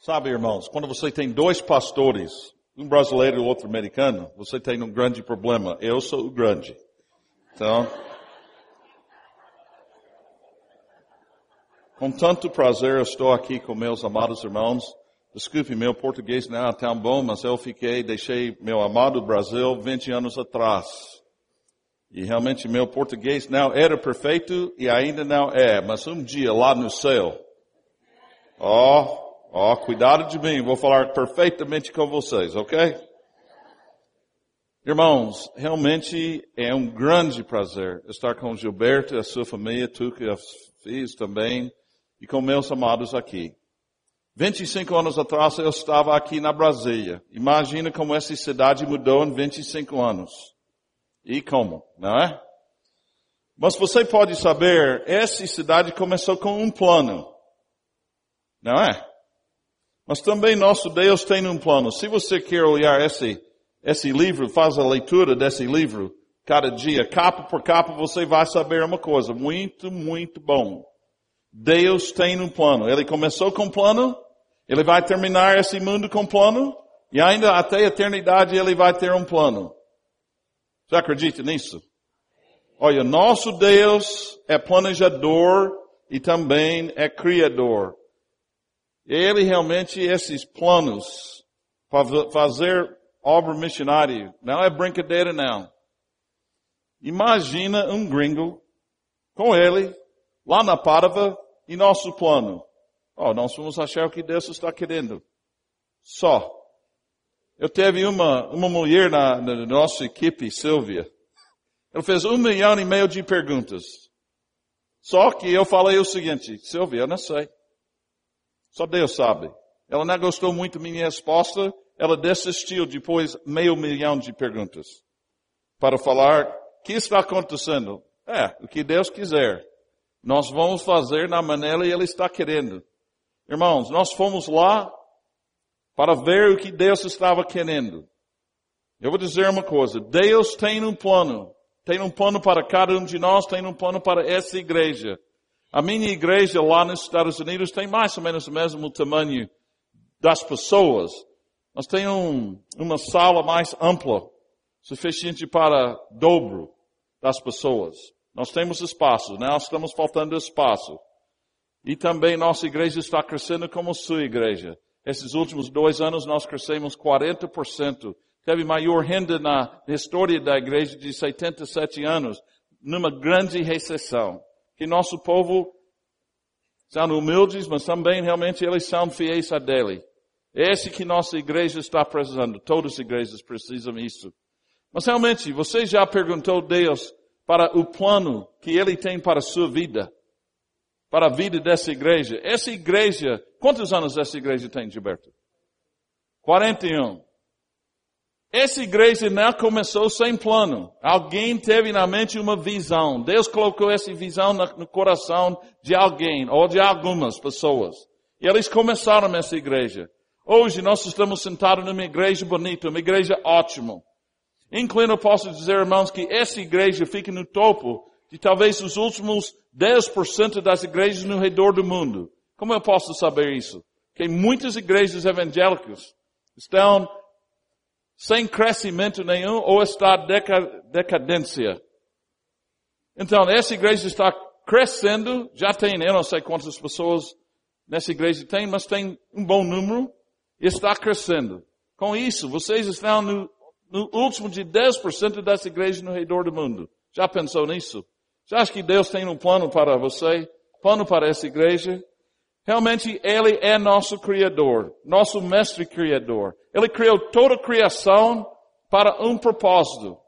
Sabe, irmãos, quando você tem dois pastores, um brasileiro e outro americano, você tem um grande problema. Eu sou o grande. Então, com tanto prazer eu estou aqui com meus amados irmãos. Desculpe, meu português não é tão bom, mas eu fiquei, deixei meu amado Brasil 20 anos atrás. E realmente meu português não era perfeito e ainda não é, mas um dia lá no céu, ó, oh, ó, oh, cuidado de mim, vou falar perfeitamente com vocês, ok? Irmãos, realmente é um grande prazer estar com Gilberto e a sua família, tu que fiz também, e com meus amados aqui. 25 anos atrás eu estava aqui na Brasília. Imagina como essa cidade mudou em 25 anos. E como, não é? Mas você pode saber, essa cidade começou com um plano. Não é? Mas também nosso Deus tem um plano. Se você quer olhar esse, esse livro, faz a leitura desse livro, cada dia, capa por capa, você vai saber uma coisa muito, muito bom. Deus tem um plano. Ele começou com um plano, ele vai terminar esse mundo com um plano, e ainda até a eternidade ele vai ter um plano. Você acredita nisso? Olha, nosso Deus é planejador e também é criador. Ele realmente, esses planos, para fazer obra missionária, não é brincadeira não. Imagina um gringo com ele, lá na Pádua, e nosso plano. Oh, nós vamos achar o que Deus está querendo. Só. Eu teve uma, uma mulher na, na nossa equipe, Silvia. Ela fez um milhão e meio de perguntas. Só que eu falei o seguinte, Silvia, eu não sei. Só Deus sabe. Ela não gostou muito da minha resposta, ela desistiu depois meio milhão de perguntas. Para falar, o que está acontecendo? É, o que Deus quiser. Nós vamos fazer na maneira que Ele está querendo. Irmãos, nós fomos lá para ver o que Deus estava querendo. Eu vou dizer uma coisa, Deus tem um plano. Tem um plano para cada um de nós, tem um plano para essa igreja. A minha igreja lá nos Estados Unidos tem mais ou menos o mesmo tamanho das pessoas, mas tem um, uma sala mais ampla, suficiente para dobro das pessoas. Nós temos espaço, né? nós estamos faltando espaço. E também nossa igreja está crescendo como sua igreja. Esses últimos dois anos nós crescemos 40%. Teve maior renda na história da igreja de 77 anos, numa grande recessão. Que nosso povo são humildes, mas também realmente eles são fiéis a dele. Esse que nossa igreja está precisando. Todas as igrejas precisam disso. Mas realmente, você já perguntou a Deus para o plano que Ele tem para a sua vida? Para a vida dessa igreja? Essa igreja Quantos anos essa igreja tem, Gilberto? 41. Essa igreja não começou sem plano. Alguém teve na mente uma visão. Deus colocou essa visão no coração de alguém ou de algumas pessoas. E eles começaram essa igreja. Hoje nós estamos sentados numa igreja bonita, uma igreja ótima. Incluindo, posso dizer, irmãos, que essa igreja fica no topo de talvez os últimos 10% das igrejas no redor do mundo. Como eu posso saber isso? Que muitas igrejas evangélicas estão sem crescimento nenhum ou está decadência. Então, essa igreja está crescendo, já tem, eu não sei quantas pessoas nessa igreja tem, mas tem um bom número e está crescendo. Com isso, vocês estão no, no último de 10% dessa igreja no redor do mundo. Já pensou nisso? Já acha que Deus tem um plano para você? Plano para essa igreja? Realmente Ele é nosso Criador, nosso Mestre Criador. Ele criou toda a criação para um propósito.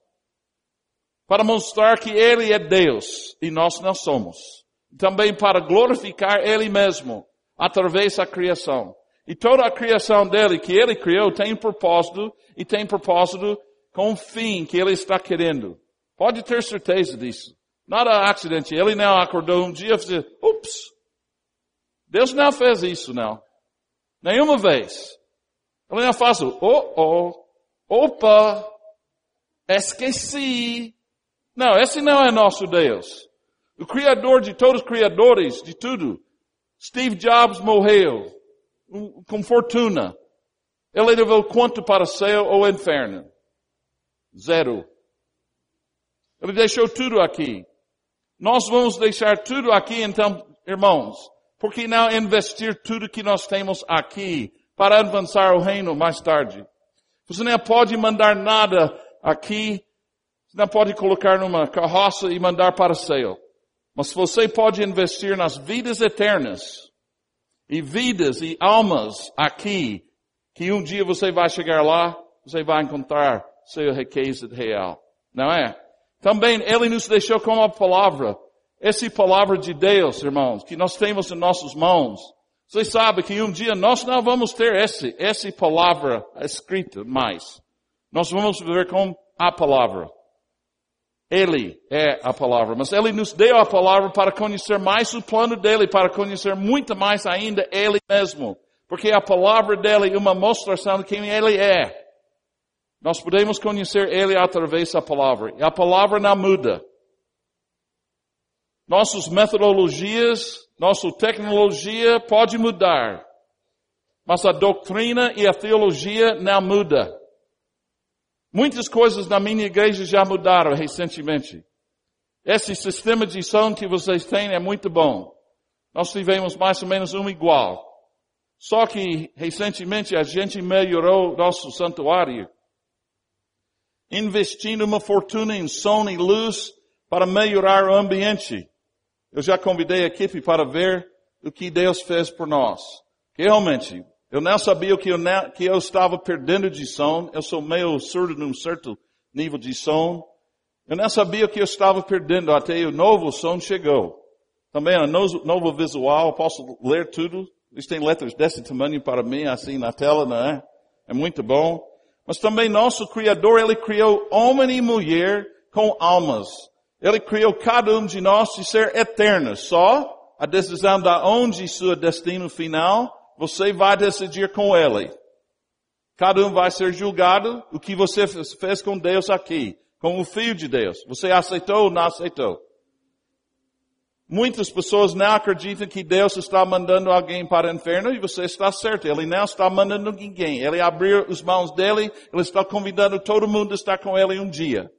Para mostrar que Ele é Deus e nós não somos. Também para glorificar Ele mesmo através da criação. E toda a criação dele que Ele criou tem propósito e tem propósito com um fim que Ele está querendo. Pode ter certeza disso. Nada acidente. Ele não acordou um dia e disse, ups, Deus não fez isso, não. Nenhuma vez. Ele não faz o, oh, oh, opa, esqueci. Não, esse não é nosso Deus. O Criador de todos os criadores, de tudo. Steve Jobs morreu. com fortuna. Ele levou quanto para o céu ou inferno? Zero. Ele deixou tudo aqui. Nós vamos deixar tudo aqui, então, irmãos. Por que não investir tudo que nós temos aqui para avançar o reino mais tarde? Você não pode mandar nada aqui, você não pode colocar numa carroça e mandar para céu. Mas você pode investir nas vidas eternas e vidas e almas aqui, que um dia você vai chegar lá, você vai encontrar seu riqueza real. Não é? Também Ele nos deixou com a palavra. Essa palavra de Deus, irmãos, que nós temos em nossas mãos. Você sabe que um dia nós não vamos ter esse, essa palavra escrita mais. Nós vamos viver com a palavra. Ele é a palavra, mas Ele nos deu a palavra para conhecer mais o plano dele, para conhecer muito mais ainda Ele mesmo. Porque a palavra dele é uma mostração de quem Ele é. Nós podemos conhecer Ele através da palavra. E a palavra não muda. Nossas metodologias, nossa tecnologia pode mudar. Mas a doutrina e a teologia não muda. Muitas coisas na minha igreja já mudaram recentemente. Esse sistema de som que vocês têm é muito bom. Nós tivemos mais ou menos um igual. Só que recentemente a gente melhorou nosso santuário, investindo uma fortuna em som e luz para melhorar o ambiente. Eu já convidei a equipe para ver o que Deus fez por nós. Realmente eu não sabia que eu, não, que eu estava perdendo de som. Eu sou meio surdo num certo nível de som. Eu não sabia que eu estava perdendo até o novo som chegou. Também o novo, visual, posso ler tudo. Eles têm letras desse tamanho para mim, assim na tela, não é? É muito bom. Mas também nosso Criador, Ele criou homem e mulher com almas. Ele criou cada um de nós de ser eternos. Só a decisão da onde seu destino final você vai decidir com ele. Cada um vai ser julgado o que você fez com Deus aqui, com o Filho de Deus. Você aceitou ou não aceitou? Muitas pessoas não acreditam que Deus está mandando alguém para o inferno e você está certo. Ele não está mandando ninguém. Ele abriu as mãos dele, ele está convidando todo mundo a estar com ele um dia.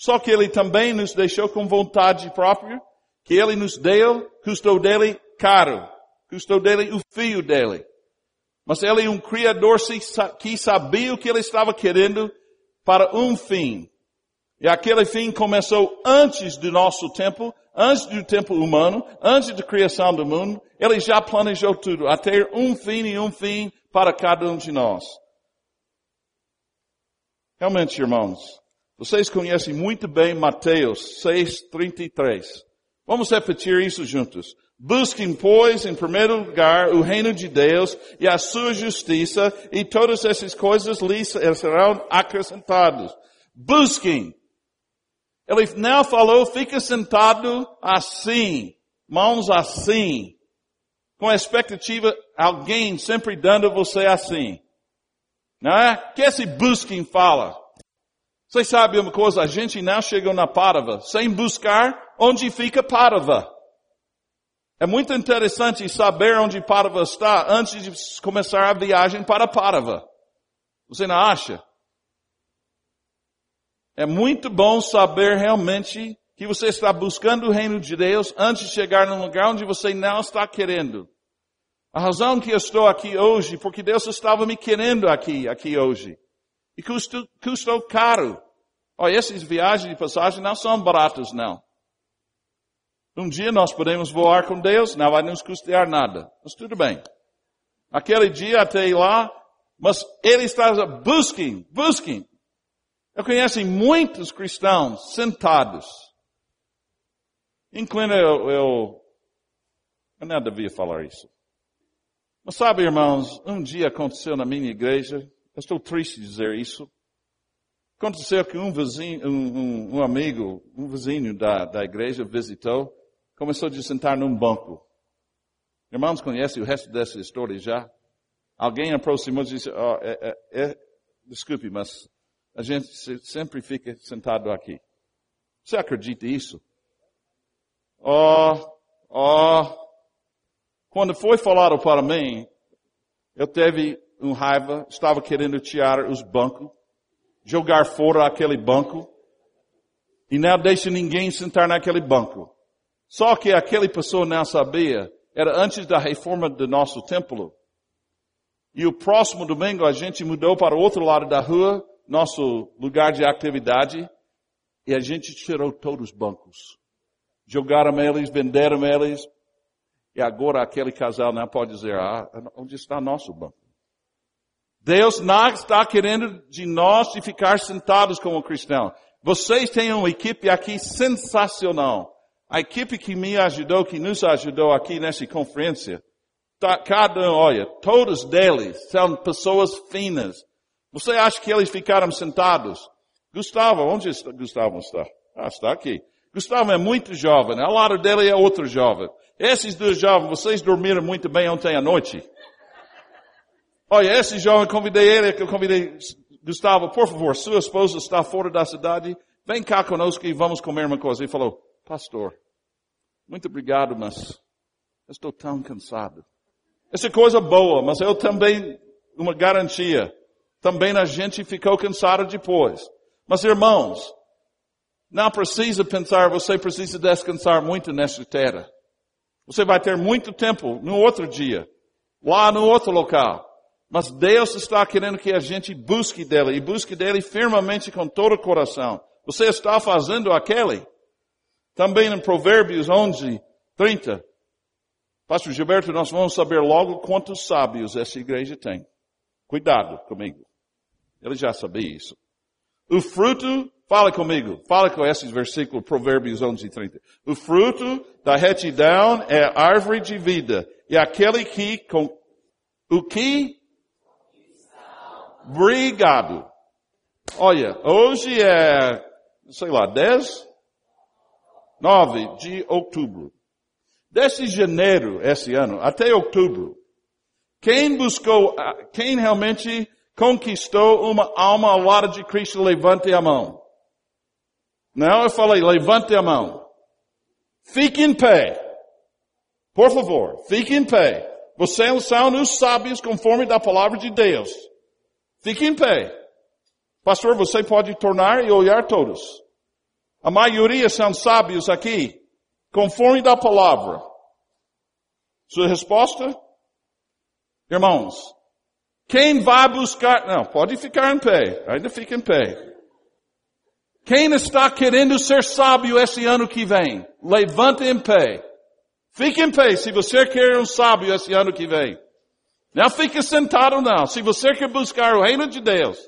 Só que ele também nos deixou com vontade própria, que ele nos deu, custou dele caro custou dele o filho dele. Mas ele é um criador que sabia o que ele estava querendo para um fim. E aquele fim começou antes do nosso tempo, antes do tempo humano, antes da criação do mundo. Ele já planejou tudo, a ter um fim e um fim para cada um de nós. Realmente, irmãos, vocês conhecem muito bem Mateus 6:33. Vamos repetir isso juntos. Busquem, pois, em primeiro lugar o reino de Deus e a sua justiça e todas essas coisas lhes serão acrescentadas. Busquem. Ele não falou, fica sentado assim, mãos assim, com a expectativa, alguém sempre dando você assim. Não é? Que esse busquem fala? Vocês sabem uma coisa, a gente não chegou na Párava sem buscar onde fica Párava. É muito interessante saber onde Parva está antes de começar a viagem para Parva. Você não acha? É muito bom saber realmente que você está buscando o reino de Deus antes de chegar num lugar onde você não está querendo. A razão que eu estou aqui hoje, porque Deus estava me querendo aqui, aqui hoje. E custou, custou caro. Olha, essas viagens de passagem não são baratas, não. Um dia nós podemos voar com Deus, não vai nos custear nada. Mas tudo bem. Aquele dia até lá, mas ele está, busquem, busquem. Eu conheço muitos cristãos sentados. Inclina eu, eu, eu não devia falar isso. Mas sabe, irmãos, um dia aconteceu na minha igreja, eu estou triste de dizer isso. Aconteceu que um vizinho, um, um, um amigo, um vizinho da, da igreja visitou começou a sentar num banco. Irmãos, conhecem o resto dessa história já? Alguém aproximou e disse, oh, é, é, é, desculpe, mas a gente sempre fica sentado aqui. Você acredita nisso? Oh, oh, quando foi falado para mim, eu teve um raiva, estava querendo tirar os bancos, jogar fora aquele banco, e não deixa ninguém sentar naquele banco. Só que aquela pessoa não sabia, era antes da reforma do nosso templo. E o próximo domingo a gente mudou para o outro lado da rua, nosso lugar de atividade, e a gente tirou todos os bancos. Jogaram eles, venderam eles, e agora aquele casal não pode dizer, ah, onde está nosso banco? Deus não está querendo de nós de ficar sentados como cristãos. Vocês têm uma equipe aqui sensacional. A equipe que me ajudou, que nos ajudou aqui nessa conferência, tá, cada um, olha, todos deles são pessoas finas. Você acha que eles ficaram sentados? Gustavo, onde está, Gustavo está? Ah, está aqui. Gustavo é muito jovem, ao lado dele é outro jovem. Esses dois jovens, vocês dormiram muito bem ontem à noite. Olha, esse jovem, convidei ele, que eu convidei, Gustavo, por favor, sua esposa está fora da cidade, vem cá conosco e vamos comer uma coisa. Ele falou, pastor, muito obrigado, mas estou tão cansado. Essa é coisa boa, mas eu também, uma garantia, também a gente ficou cansado depois. Mas irmãos, não precisa pensar, você precisa descansar muito nesta terra. Você vai ter muito tempo no outro dia, lá no outro local. Mas Deus está querendo que a gente busque dele e busque dele firmemente com todo o coração. Você está fazendo aquele? Também em Provérbios 11, 30. Pastor Gilberto, nós vamos saber logo quantos sábios essa igreja tem. Cuidado comigo. Ele já sabia isso. O fruto Fala comigo. Fala com esse versículo, Provérbios 11, 30. O fruto da retidão é árvore de vida. E aquele que, com, o que? Obrigado. Olha, hoje é, sei lá, 10? 9 de outubro. Desde janeiro, esse ano, até outubro, quem buscou, quem realmente conquistou uma alma ao lado de Cristo, levante a mão. Não, eu falei, levante a mão. Fique em pé. Por favor, fique em pé. Vocês são os sábios conforme da palavra de Deus. Fique em pé. Pastor, você pode tornar e olhar todos. A maioria são sábios aqui, conforme da palavra. Sua resposta? Irmãos, quem vai buscar, não, pode ficar em pé, ainda fica em pé. Quem está querendo ser sábio esse ano que vem? Levante em pé. Fique em pé se você quer um sábio esse ano que vem. Não fique sentado não. Se você quer buscar o reino de Deus,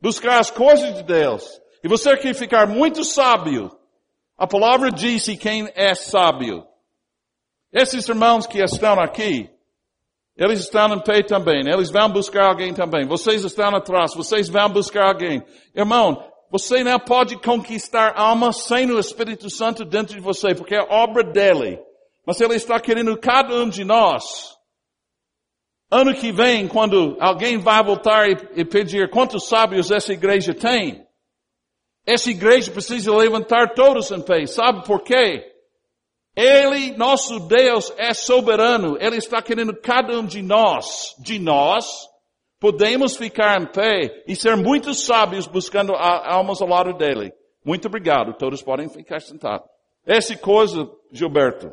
buscar as coisas de Deus, e você quer ficar muito sábio, a palavra diz quem é sábio. Esses irmãos que estão aqui, eles estão em pé também. Eles vão buscar alguém também. Vocês estão atrás. Vocês vão buscar alguém. Irmão, você não pode conquistar alma sem o Espírito Santo dentro de você, porque é obra dele. Mas ele está querendo cada um de nós. Ano que vem, quando alguém vai voltar e, pedir quantos sábios essa igreja tem, essa igreja precisa levantar todos em pé. Sabe por quê? Ele, nosso Deus, é soberano. Ele está querendo cada um de nós, de nós, podemos ficar em pé e ser muito sábios buscando almas ao lado dele. Muito obrigado. Todos podem ficar sentados. Essa coisa, Gilberto.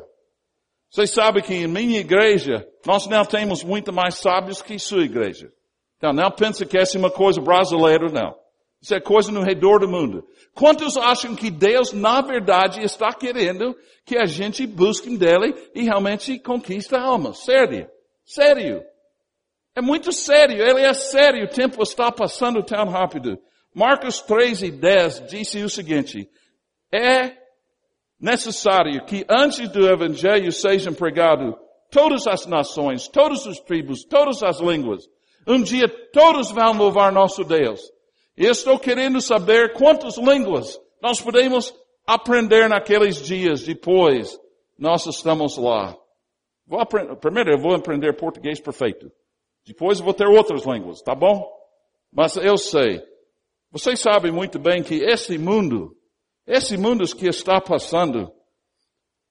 Vocês sabem que em minha igreja, nós não temos muito mais sábios que sua igreja. Então, não pense que essa é uma coisa brasileira, não. Isso é coisa no redor do mundo. Quantos acham que Deus, na verdade, está querendo que a gente busque dele e realmente conquista almas? Sério. Sério. É muito sério, ele é sério, o tempo está passando tão rápido. Marcos 3 e 10 disse o seguinte, é necessário que antes do evangelho sejam pregado todas as nações, todas as tribos, todas as línguas. Um dia todos vão louvar nosso Deus. E estou querendo saber quantas línguas nós podemos aprender naqueles dias depois nós estamos lá. Aprender, primeiro eu vou aprender português perfeito. Depois eu vou ter outras línguas, tá bom? Mas eu sei. Vocês sabem muito bem que esse mundo, esse mundo que está passando,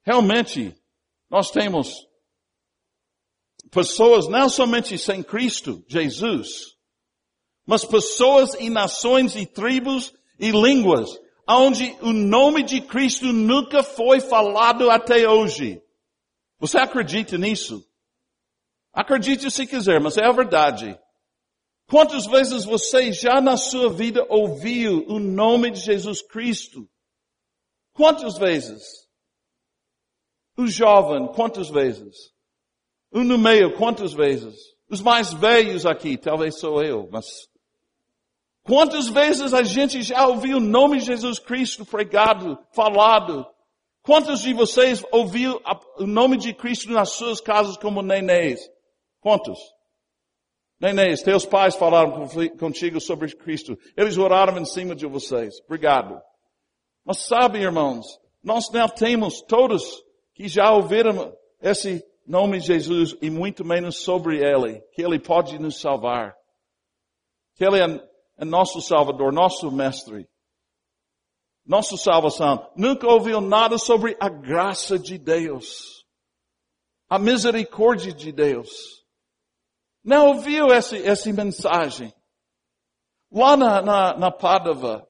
realmente nós temos pessoas não somente sem Cristo, Jesus, mas pessoas e nações e tribos e línguas, onde o nome de Cristo nunca foi falado até hoje. Você acredita nisso? Acredite se quiser, mas é a verdade. Quantas vezes você já na sua vida ouviu o nome de Jesus Cristo? Quantas vezes? O jovem, quantas vezes? O no meio, quantas vezes? Os mais velhos aqui, talvez sou eu, mas quantas vezes a gente já ouviu o nome de Jesus Cristo pregado, falado? Quantos de vocês ouviu o nome de Cristo nas suas casas como nenês? Quantos? Nenês, teus pais falaram contigo sobre Cristo. Eles oraram em cima de vocês. Obrigado. Mas sabe, irmãos, nós não temos todos que já ouviram esse nome de Jesus e muito menos sobre Ele, que Ele pode nos salvar. Que Ele é, é nosso Salvador, nosso Mestre. Nossa salvação. Nunca ouviu nada sobre a graça de Deus. A misericórdia de Deus não ouviu essa, essa mensagem. Lá na, na, na Padova,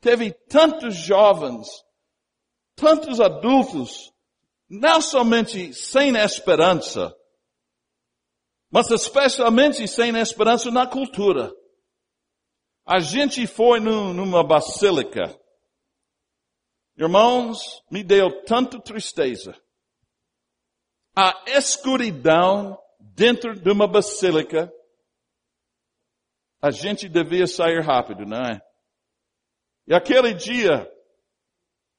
teve tantos jovens, tantos adultos, não somente sem esperança, mas especialmente sem esperança na cultura. A gente foi no, numa basílica. Irmãos, me deu tanta tristeza. A escuridão dentro de uma basílica, a gente devia sair rápido, não é? E aquele dia,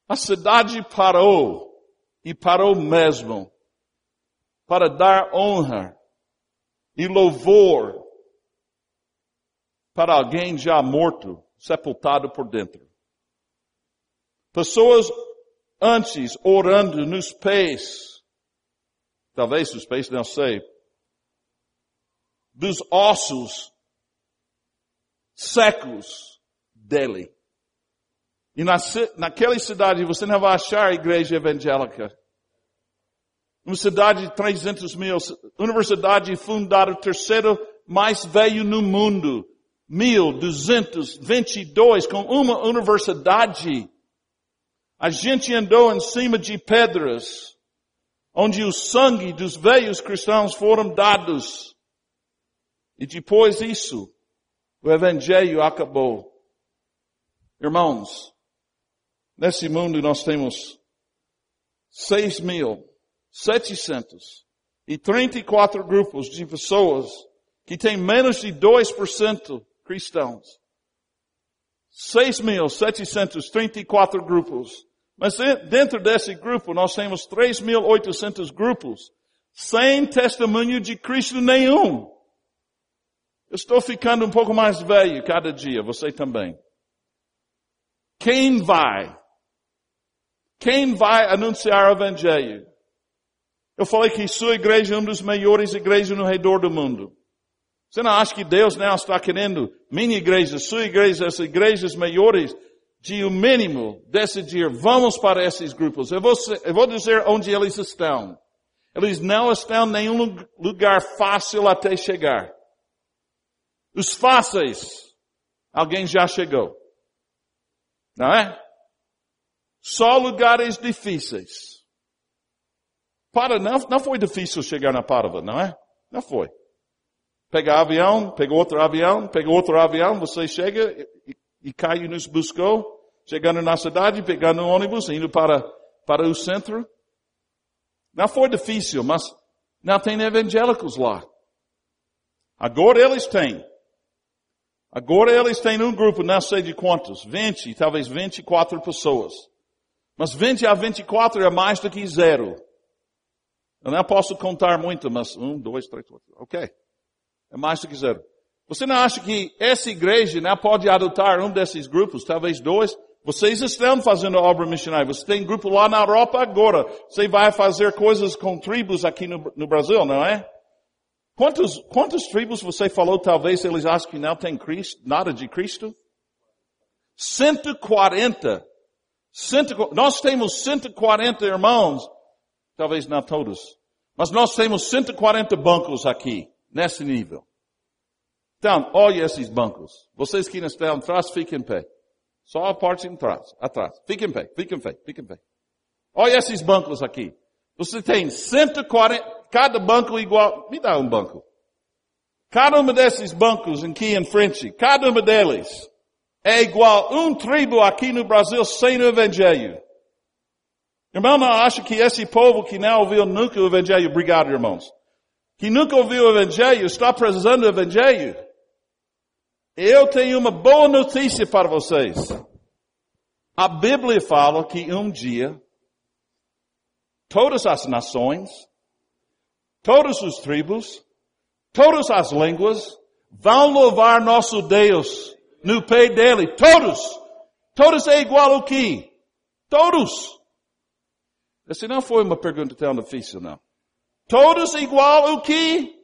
a cidade parou, e parou mesmo, para dar honra e louvor para alguém já morto, sepultado por dentro. Pessoas antes orando nos pés, talvez nos pés, não sei, dos ossos secos dele. E na, naquela cidade você não vai achar igreja evangélica. Uma cidade de 300 mil, universidade fundada terceiro mais velho no mundo. 1222 com uma universidade. A gente andou em cima de pedras, onde o sangue dos velhos cristãos foram dados. E depois disso, o Evangelho acabou. Irmãos, nesse mundo nós temos seis mil setecentos e trinta e quatro grupos de pessoas que têm menos de 2% cristãos. 6.734 grupos. Mas dentro desse grupo nós temos 3.800 grupos sem testemunho de Cristo nenhum. Estou ficando um pouco mais velho cada dia, você também. Quem vai? Quem vai anunciar o Evangelho? Eu falei que sua igreja é uma das maiores igrejas no redor do mundo. Você não acha que Deus não está querendo minha igreja, sua igreja, as igrejas maiores, de o mínimo decidir, vamos para esses grupos. Eu vou, eu vou dizer onde eles estão. Eles não estão em nenhum lugar fácil até chegar. Os fáceis, alguém já chegou. Não é? Só lugares difíceis. Para, não, não foi difícil chegar na Parva, não é? Não foi. Pegar avião, pegou outro avião, pegou outro avião, você chega e, e nos buscou, chegando na cidade, pegando um ônibus, indo para, para o centro. Não foi difícil, mas não tem evangélicos lá. Agora eles têm. Agora eles têm um grupo, não sei de quantos, 20, talvez 24 pessoas. Mas 20 a 24 é mais do que zero. Eu não posso contar muito, mas um, dois, três, quatro. Ok. É mais do que zero. Você não acha que essa igreja não pode adotar um desses grupos, talvez dois? Vocês estão fazendo obra missionária. Você tem grupo lá na Europa agora. Você vai fazer coisas com tribos aqui no, no Brasil, não é? Quantos, quantas tribos você falou talvez eles acham que não tem Cristo, nada de Cristo? 140. 140. Nós temos 140 irmãos. Talvez não todos. Mas nós temos 140 bancos aqui, nesse nível. Então, olhe esses bancos. Vocês que estão atrás, fiquem em pé. Só a parte de trás, atrás. Fiquem em pé, fiquem em pé, fiquem em pé. Olha esses bancos aqui. Você tem 140, cada banco igual, me dá um banco. Cada um desses bancos aqui em frente, cada um deles é igual um tribo aqui no Brasil sem o Evangelho. Irmão, não acha que esse povo que não ouviu nunca o Evangelho, obrigado irmãos, que nunca ouviu o Evangelho, está precisando do Evangelho? Eu tenho uma boa notícia para vocês. A Bíblia fala que um dia, todas as nações, todas as tribos, todas as línguas vão louvar nosso Deus no pé dele. Todos. Todos é igual ao que? Todos. Essa não foi uma pergunta tão difícil, não. Todos igual o que?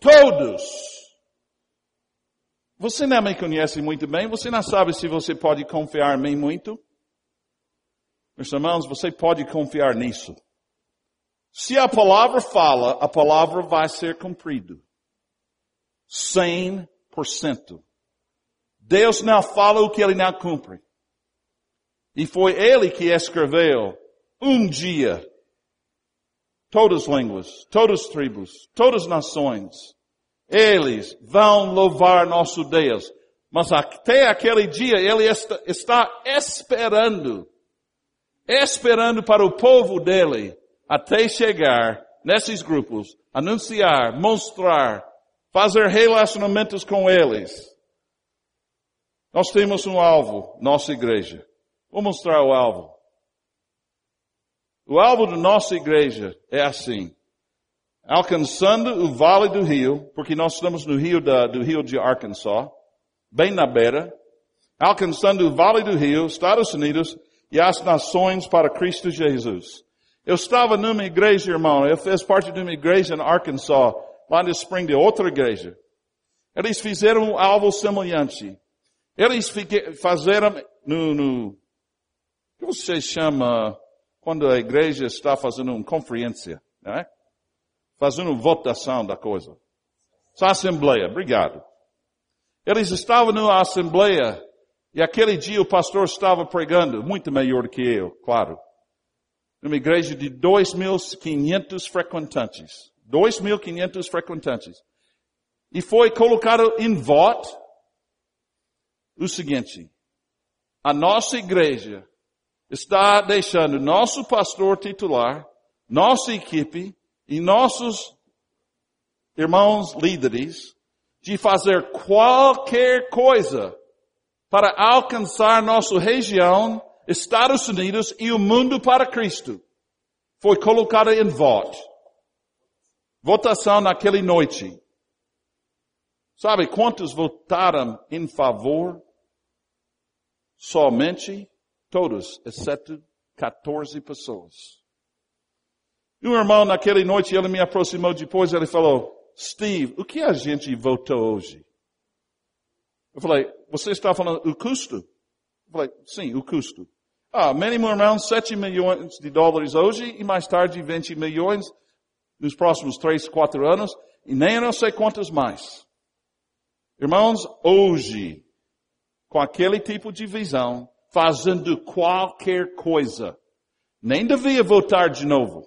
Todos. Você não me conhece muito bem, você não sabe se você pode confiar em mim muito. Meus irmãos, você pode confiar nisso. Se a palavra fala, a palavra vai ser cumprida. 100%. Deus não fala o que ele não cumpre. E foi ele que escreveu um dia, todas as línguas, todas as tribos, todas as nações, eles vão louvar nosso Deus. Mas até aquele dia ele está, está esperando, esperando para o povo dele até chegar nesses grupos, anunciar, mostrar, fazer relacionamentos com eles. Nós temos um alvo, nossa igreja. Vou mostrar o alvo. O alvo da nossa igreja é assim. Alcançando o Vale do Rio, porque nós estamos no rio da, do rio de Arkansas, bem na beira, alcançando o Vale do Rio, Estados Unidos e as nações para Cristo Jesus. Eu estava numa igreja, irmão, eu fiz parte de uma igreja em Arkansas, lá no Spring, de outra igreja. Eles fizeram um alvo semelhante. Eles fizeram no, no, que você chama quando a igreja está fazendo uma conferência, né? fazendo votação da coisa. Essa assembleia, obrigado. Eles estavam numa assembleia e aquele dia o pastor estava pregando, muito melhor que eu, claro. Numa igreja de 2.500 frequentantes. 2.500 frequentantes. E foi colocado em voto o seguinte. A nossa igreja está deixando nosso pastor titular, nossa equipe e nossos irmãos líderes de fazer qualquer coisa para alcançar nossa região, Estados Unidos e o mundo para Cristo. Foi colocada em voto. Votação naquela noite. Sabe quantos votaram em favor? Somente Todos, exceto 14 pessoas. E um irmão naquela noite, ele me aproximou depois, ele falou, Steve, o que a gente votou hoje? Eu falei, você está falando o custo? Eu falei, sim, o custo. Ah, mínimo irmão, 7 milhões de dólares hoje e mais tarde 20 milhões nos próximos 3, 4 anos e nem eu não sei quantos mais. Irmãos, hoje, com aquele tipo de visão, fazendo qualquer coisa. Nem devia votar de novo.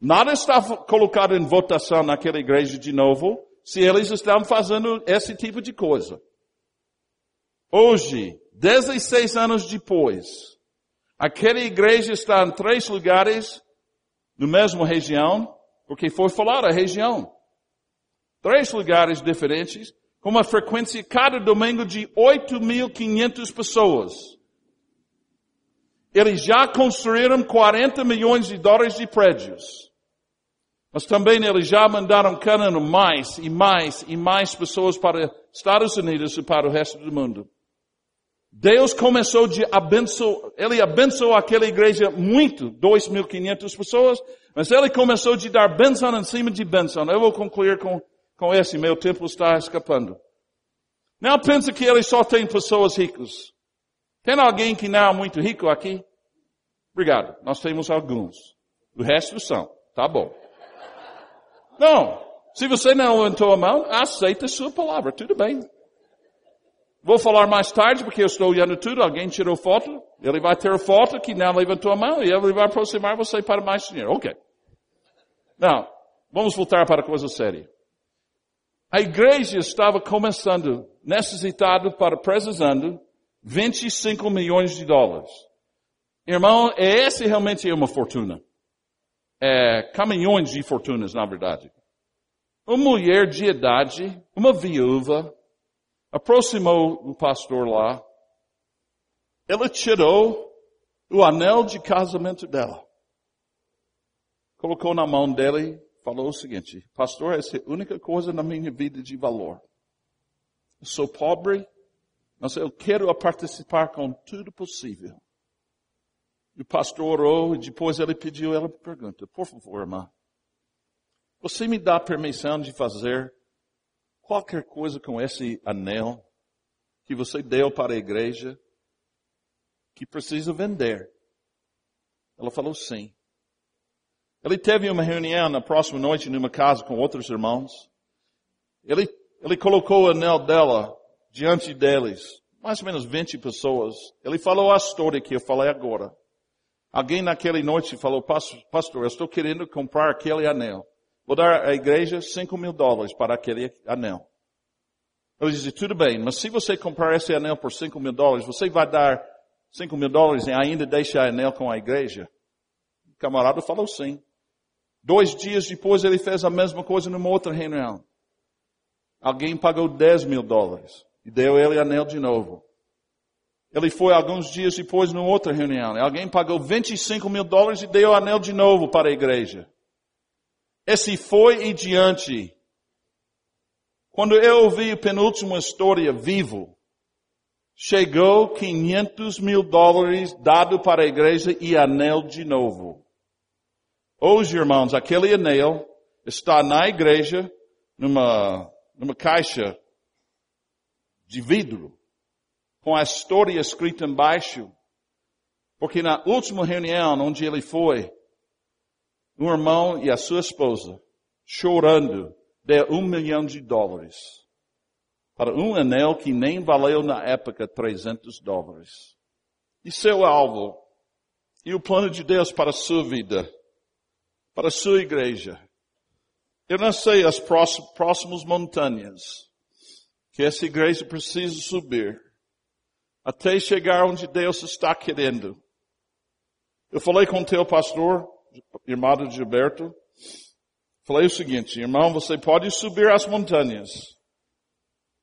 Nada está colocado em votação naquela igreja de novo se eles estão fazendo esse tipo de coisa. Hoje, 16 anos depois, aquela igreja está em três lugares no mesmo região, porque foi falar a região. Três lugares diferentes, com uma frequência cada domingo de 8.500 pessoas. Eles já construíram 40 milhões de dólares de prédios. Mas também eles já mandaram cano mais e mais e mais pessoas para Estados Unidos e para o resto do mundo. Deus começou de abençoar, ele abençoou aquela igreja muito, 2.500 pessoas, mas ele começou de dar bênção em cima de bênção. Eu vou concluir com com esse, meu tempo está escapando. Não pensa que ele só tem pessoas ricas. Tem alguém que não é muito rico aqui? Obrigado. Nós temos alguns. O resto são. Tá bom. Não. Se você não levantou a mão, aceita a sua palavra. Tudo bem. Vou falar mais tarde porque eu estou olhando tudo. Alguém tirou foto. Ele vai ter foto que não levantou a mão e ele vai aproximar você para mais dinheiro. Ok. Não. Vamos voltar para a coisa séria. A igreja estava começando, necessitado para precisando 25 milhões de dólares. Irmão, esse realmente é uma fortuna. É, caminhões de fortunas, na verdade. Uma mulher de idade, uma viúva, aproximou o pastor lá. Ela tirou o anel de casamento dela. Colocou na mão dele falou o seguinte, pastor, essa é a única coisa na minha vida de valor. Eu sou pobre, mas eu quero participar com tudo possível. E o pastor orou e depois ele pediu ela pergunta, por favor, irmã, você me dá permissão de fazer qualquer coisa com esse anel que você deu para a igreja que precisa vender? Ela falou sim. Ele teve uma reunião na próxima noite numa casa com outros irmãos. Ele, ele colocou o anel dela diante deles. Mais ou menos 20 pessoas. Ele falou a história que eu falei agora. Alguém naquela noite falou, pastor, eu estou querendo comprar aquele anel. Vou dar à igreja 5 mil dólares para aquele anel. Ele disse, tudo bem, mas se você comprar esse anel por 5 mil dólares, você vai dar 5 mil dólares e ainda deixar o anel com a igreja? O camarada falou sim. Dois dias depois ele fez a mesma coisa numa outra reunião. Alguém pagou 10 mil dólares e deu ele anel de novo. Ele foi alguns dias depois numa outra reunião. Alguém pagou 25 mil dólares e deu anel de novo para a igreja. Esse foi e diante. Quando eu ouvi a penúltima história vivo, chegou 500 mil dólares dado para a igreja e anel de novo. Hoje, irmãos, aquele anel está na igreja numa, numa caixa de vidro com a história escrita embaixo. Porque na última reunião onde ele foi, um irmão e a sua esposa, chorando, deu um milhão de dólares para um anel que nem valeu na época 300 dólares. E seu alvo e o plano de Deus para a sua vida, para a sua igreja. Eu não sei as próximas montanhas que essa igreja precisa subir até chegar onde Deus está querendo. Eu falei com o teu pastor irmão Gilberto, falei o seguinte, irmão, você pode subir as montanhas,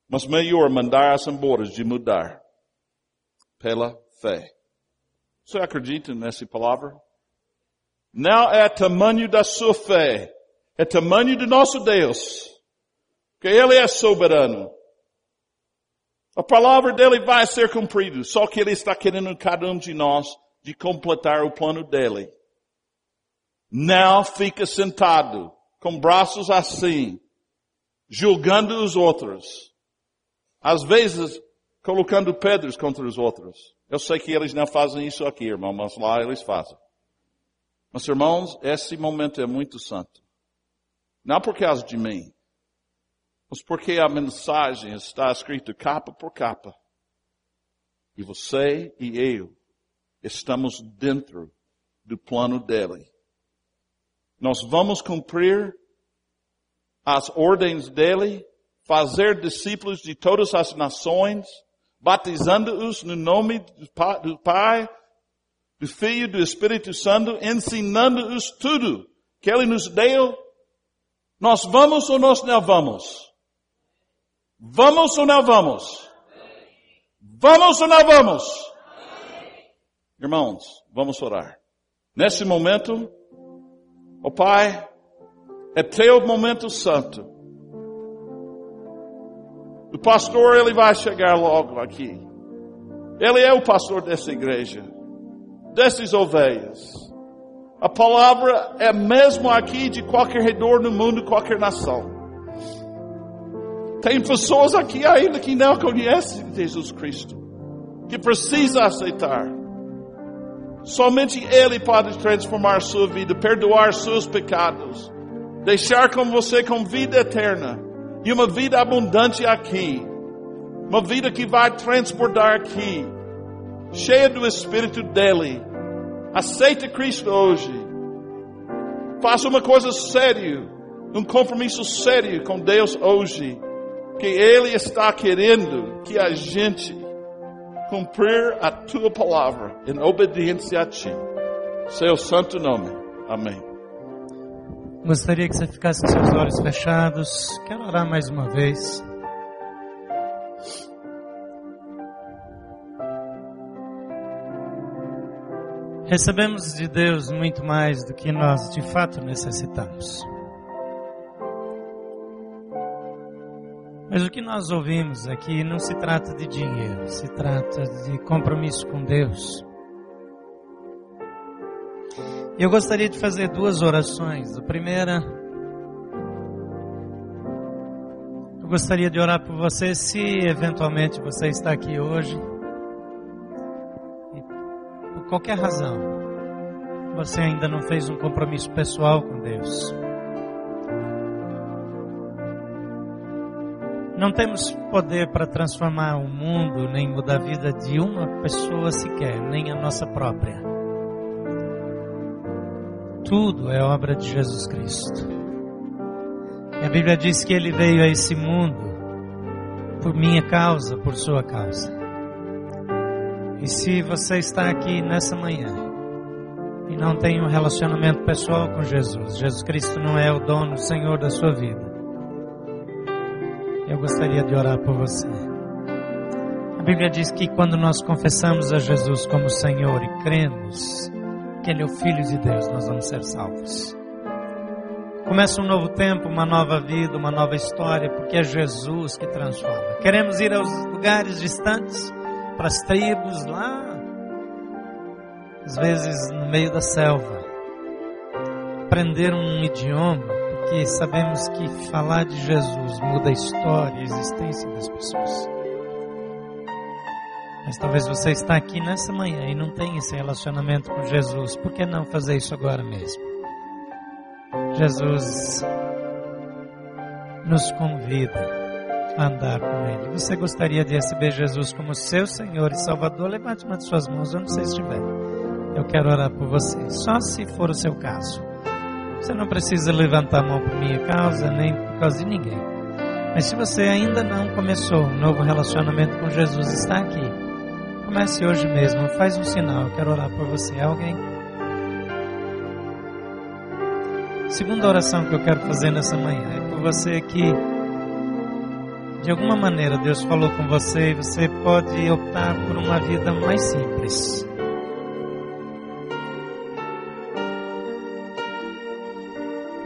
mas melhor mandar as embora de mudar pela fé. Você acredita nessa palavra? Não é tamanho da sua fé, é tamanho do nosso Deus, que Ele é soberano. A palavra dele vai ser cumprida, só que Ele está querendo cada um de nós de completar o plano dele. Não fica sentado, com braços assim, julgando os outros. Às vezes, colocando pedras contra os outros. Eu sei que eles não fazem isso aqui, irmão, mas lá eles fazem. Mas irmãos, esse momento é muito santo. Não por causa de mim, mas porque a mensagem está escrita capa por capa. E você e eu estamos dentro do plano dele. Nós vamos cumprir as ordens dele, fazer discípulos de todas as nações, batizando-os no nome do Pai, do Filho do Espírito Santo, ensinando-os tudo que ele nos deu. Nós vamos ou nós não vamos? Vamos ou não vamos? Vamos ou não vamos? Irmãos, vamos orar. Nesse momento, Ó oh, Pai, é teu momento santo. O pastor, ele vai chegar logo aqui. Ele é o pastor dessa igreja, dessas ovelhas. A palavra é mesmo aqui de qualquer redor no mundo, qualquer nação. Tem pessoas aqui ainda que não conhecem Jesus Cristo, que precisa aceitar. Somente Ele pode transformar sua vida, perdoar seus pecados, Deixar com você com vida eterna e uma vida abundante aqui. Uma vida que vai transbordar aqui, cheia do Espírito dele. Aceite Cristo hoje. Faça uma coisa séria, um compromisso sério com Deus hoje, que Ele está querendo que a gente cumprir a tua palavra em obediência a ti. Seu santo nome. Amém. Gostaria que você ficasse com seus olhos fechados. Quero orar mais uma vez. Recebemos de Deus muito mais do que nós de fato necessitamos. Mas o que nós ouvimos aqui não se trata de dinheiro, se trata de compromisso com Deus. Eu gostaria de fazer duas orações. A primeira, eu gostaria de orar por você se eventualmente você está aqui hoje qualquer razão você ainda não fez um compromisso pessoal com Deus. Não temos poder para transformar o mundo, nem mudar a vida de uma pessoa sequer, nem a nossa própria. Tudo é obra de Jesus Cristo. E a Bíblia diz que ele veio a esse mundo por minha causa, por sua causa. E se você está aqui nessa manhã e não tem um relacionamento pessoal com Jesus, Jesus Cristo não é o dono, o Senhor da sua vida, eu gostaria de orar por você. A Bíblia diz que quando nós confessamos a Jesus como Senhor e cremos que Ele é o Filho de Deus, nós vamos ser salvos. Começa um novo tempo, uma nova vida, uma nova história, porque é Jesus que transforma. Queremos ir aos lugares distantes, para as tribos lá, às vezes no meio da selva, aprender um idioma, porque sabemos que falar de Jesus muda a história, a existência das pessoas. Mas talvez você está aqui nessa manhã e não tem esse relacionamento com Jesus. Por que não fazer isso agora mesmo? Jesus nos convida andar com Ele. Você gostaria de receber Jesus como seu Senhor e Salvador? Levante uma de suas mãos onde você estiver. Eu quero orar por você. Só se for o seu caso. Você não precisa levantar a mão por minha causa, nem por causa de ninguém. Mas se você ainda não começou um novo relacionamento com Jesus, está aqui. Comece hoje mesmo, faz um sinal, eu quero orar por você. Alguém? Segunda oração que eu quero fazer nessa manhã é por você que de alguma maneira Deus falou com você e você pode optar por uma vida mais simples.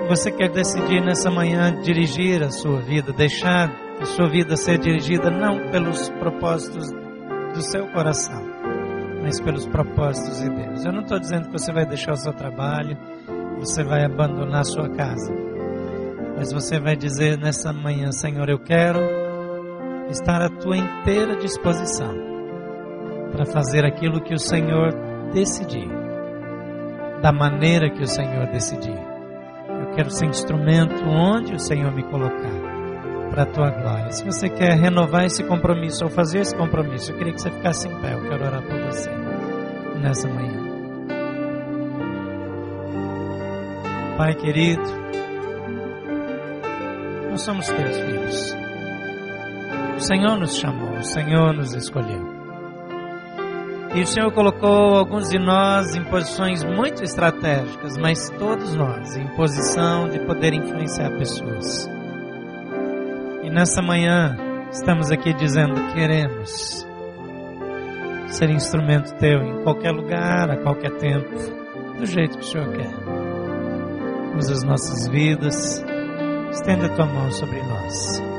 Você quer decidir nessa manhã dirigir a sua vida, deixar a sua vida ser dirigida não pelos propósitos do seu coração, mas pelos propósitos de Deus. Eu não estou dizendo que você vai deixar o seu trabalho, você vai abandonar a sua casa, mas você vai dizer nessa manhã: Senhor, eu quero estar à tua inteira disposição para fazer aquilo que o Senhor decidir, da maneira que o Senhor decidir. Eu quero ser instrumento onde o Senhor me colocar para a tua glória. Se você quer renovar esse compromisso ou fazer esse compromisso, eu queria que você ficasse em pé. Eu quero orar por você nessa manhã. Pai querido, nós somos teus filhos. O Senhor nos chamou, o Senhor nos escolheu. E o Senhor colocou alguns de nós em posições muito estratégicas, mas todos nós em posição de poder influenciar pessoas. E nessa manhã estamos aqui dizendo: queremos ser instrumento teu em qualquer lugar, a qualquer tempo, do jeito que o Senhor quer. Usa as nossas vidas, estende a tua mão sobre nós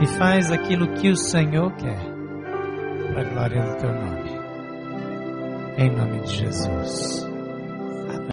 e faz aquilo que o Senhor quer, para a glória do teu nome. Em nome de Jesus.